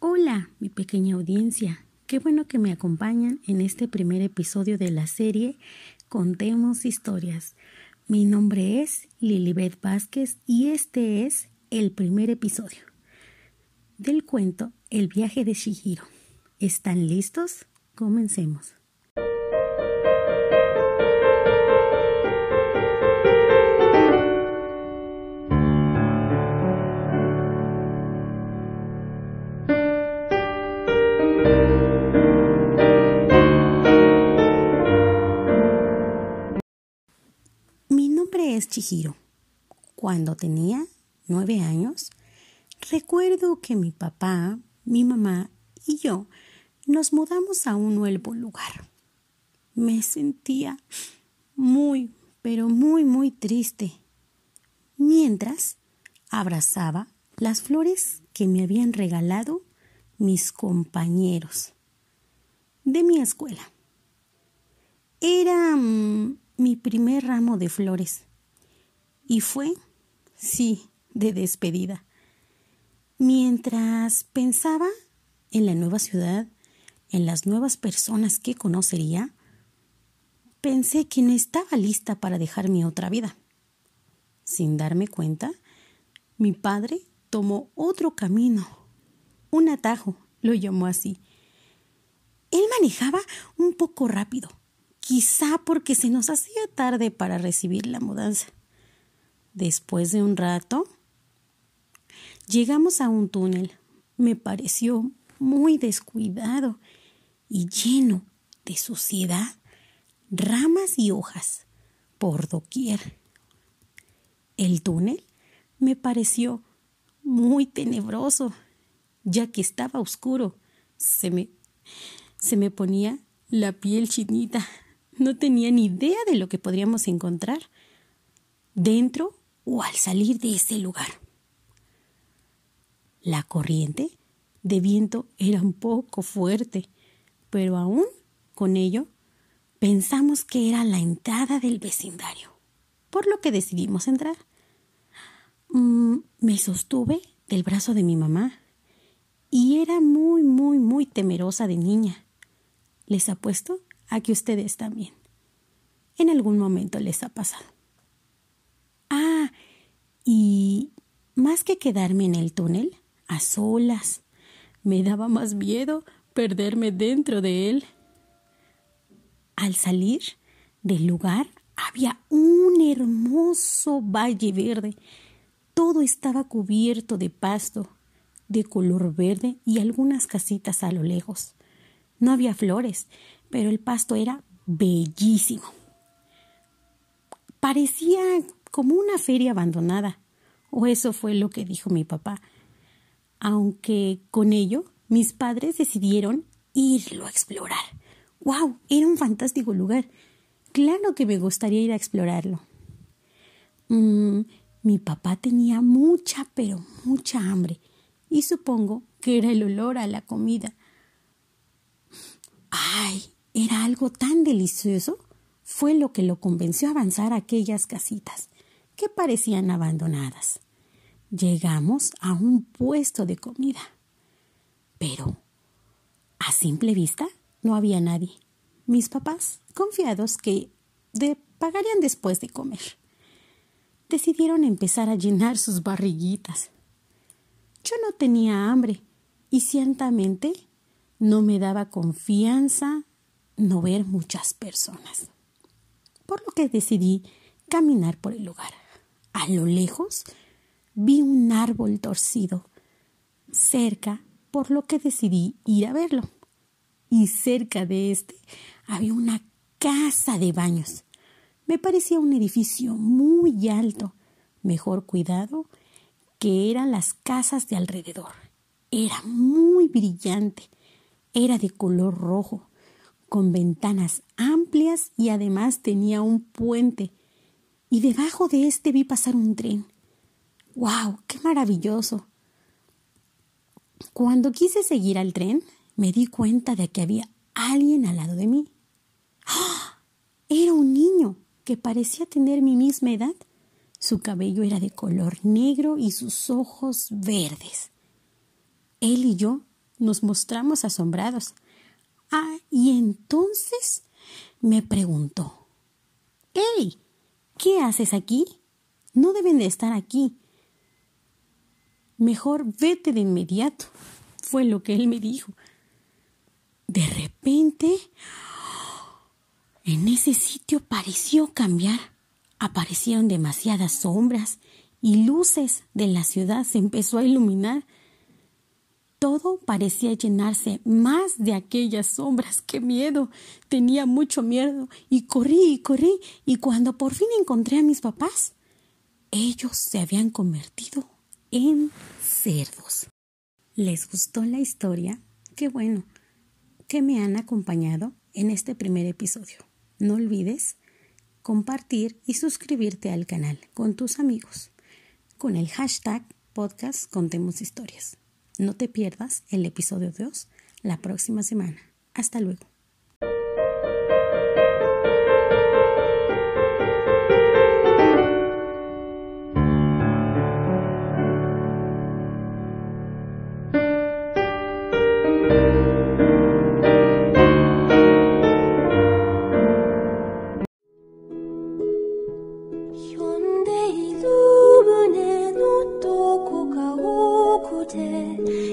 Hola, mi pequeña audiencia. Qué bueno que me acompañan en este primer episodio de la serie Contemos Historias. Mi nombre es Lilibet Vázquez y este es el primer episodio del cuento El viaje de Shihiro. ¿Están listos? Comencemos. Nombre es Chihiro. Cuando tenía nueve años, recuerdo que mi papá, mi mamá y yo nos mudamos a un nuevo lugar. Me sentía muy, pero muy, muy triste, mientras abrazaba las flores que me habían regalado mis compañeros de mi escuela. Era mm, mi primer ramo de flores y fue, sí, de despedida. Mientras pensaba en la nueva ciudad, en las nuevas personas que conocería, pensé que no estaba lista para dejar mi otra vida. Sin darme cuenta, mi padre tomó otro camino, un atajo, lo llamó así. Él manejaba un poco rápido, quizá porque se nos hacía tarde para recibir la mudanza. Después de un rato, llegamos a un túnel. Me pareció muy descuidado y lleno de suciedad, ramas y hojas por doquier. El túnel me pareció muy tenebroso, ya que estaba oscuro. Se me, se me ponía la piel chinita. No tenía ni idea de lo que podríamos encontrar dentro o al salir de ese lugar. La corriente de viento era un poco fuerte, pero aún con ello pensamos que era la entrada del vecindario, por lo que decidimos entrar. Mm, me sostuve del brazo de mi mamá y era muy, muy, muy temerosa de niña. Les apuesto a que ustedes también. En algún momento les ha pasado. Ah, y más que quedarme en el túnel, a solas, me daba más miedo perderme dentro de él. Al salir del lugar había un hermoso valle verde. Todo estaba cubierto de pasto de color verde y algunas casitas a lo lejos. No había flores, pero el pasto era bellísimo. Parecía como una feria abandonada, o eso fue lo que dijo mi papá aunque con ello mis padres decidieron irlo a explorar. ¡Wow! Era un fantástico lugar. Claro que me gustaría ir a explorarlo. Mm, mi papá tenía mucha, pero mucha hambre, y supongo que era el olor a la comida. ¡Ay! Era algo tan delicioso. Fue lo que lo convenció a avanzar a aquellas casitas, que parecían abandonadas. Llegamos a un puesto de comida. Pero, a simple vista, no había nadie. Mis papás, confiados que de, pagarían después de comer, decidieron empezar a llenar sus barriguitas. Yo no tenía hambre y ciertamente no me daba confianza no ver muchas personas. Por lo que decidí caminar por el lugar. A lo lejos vi un árbol torcido cerca, por lo que decidí ir a verlo. Y cerca de este había una casa de baños. Me parecía un edificio muy alto, mejor cuidado que eran las casas de alrededor. Era muy brillante, era de color rojo, con ventanas amplias y además tenía un puente. Y debajo de este vi pasar un tren. ¡Wow! ¡Qué maravilloso! Cuando quise seguir al tren, me di cuenta de que había alguien al lado de mí. ¡Ah! Era un niño. que parecía tener mi misma edad. Su cabello era de color negro y sus ojos verdes. Él y yo nos mostramos asombrados. Ah, y entonces me preguntó, ¡Hey! ¿Qué haces aquí? No deben de estar aquí. Mejor vete de inmediato, fue lo que él me dijo. De repente, en ese sitio pareció cambiar. Aparecieron demasiadas sombras y luces de la ciudad se empezó a iluminar. Todo parecía llenarse más de aquellas sombras. ¡Qué miedo! Tenía mucho miedo y corrí y corrí y cuando por fin encontré a mis papás, ellos se habían convertido en cerdos. ¿Les gustó la historia? Qué bueno que me han acompañado en este primer episodio. No olvides compartir y suscribirte al canal con tus amigos con el hashtag podcast Contemos Historias. No te pierdas el episodio 2 la próxima semana. Hasta luego. wanted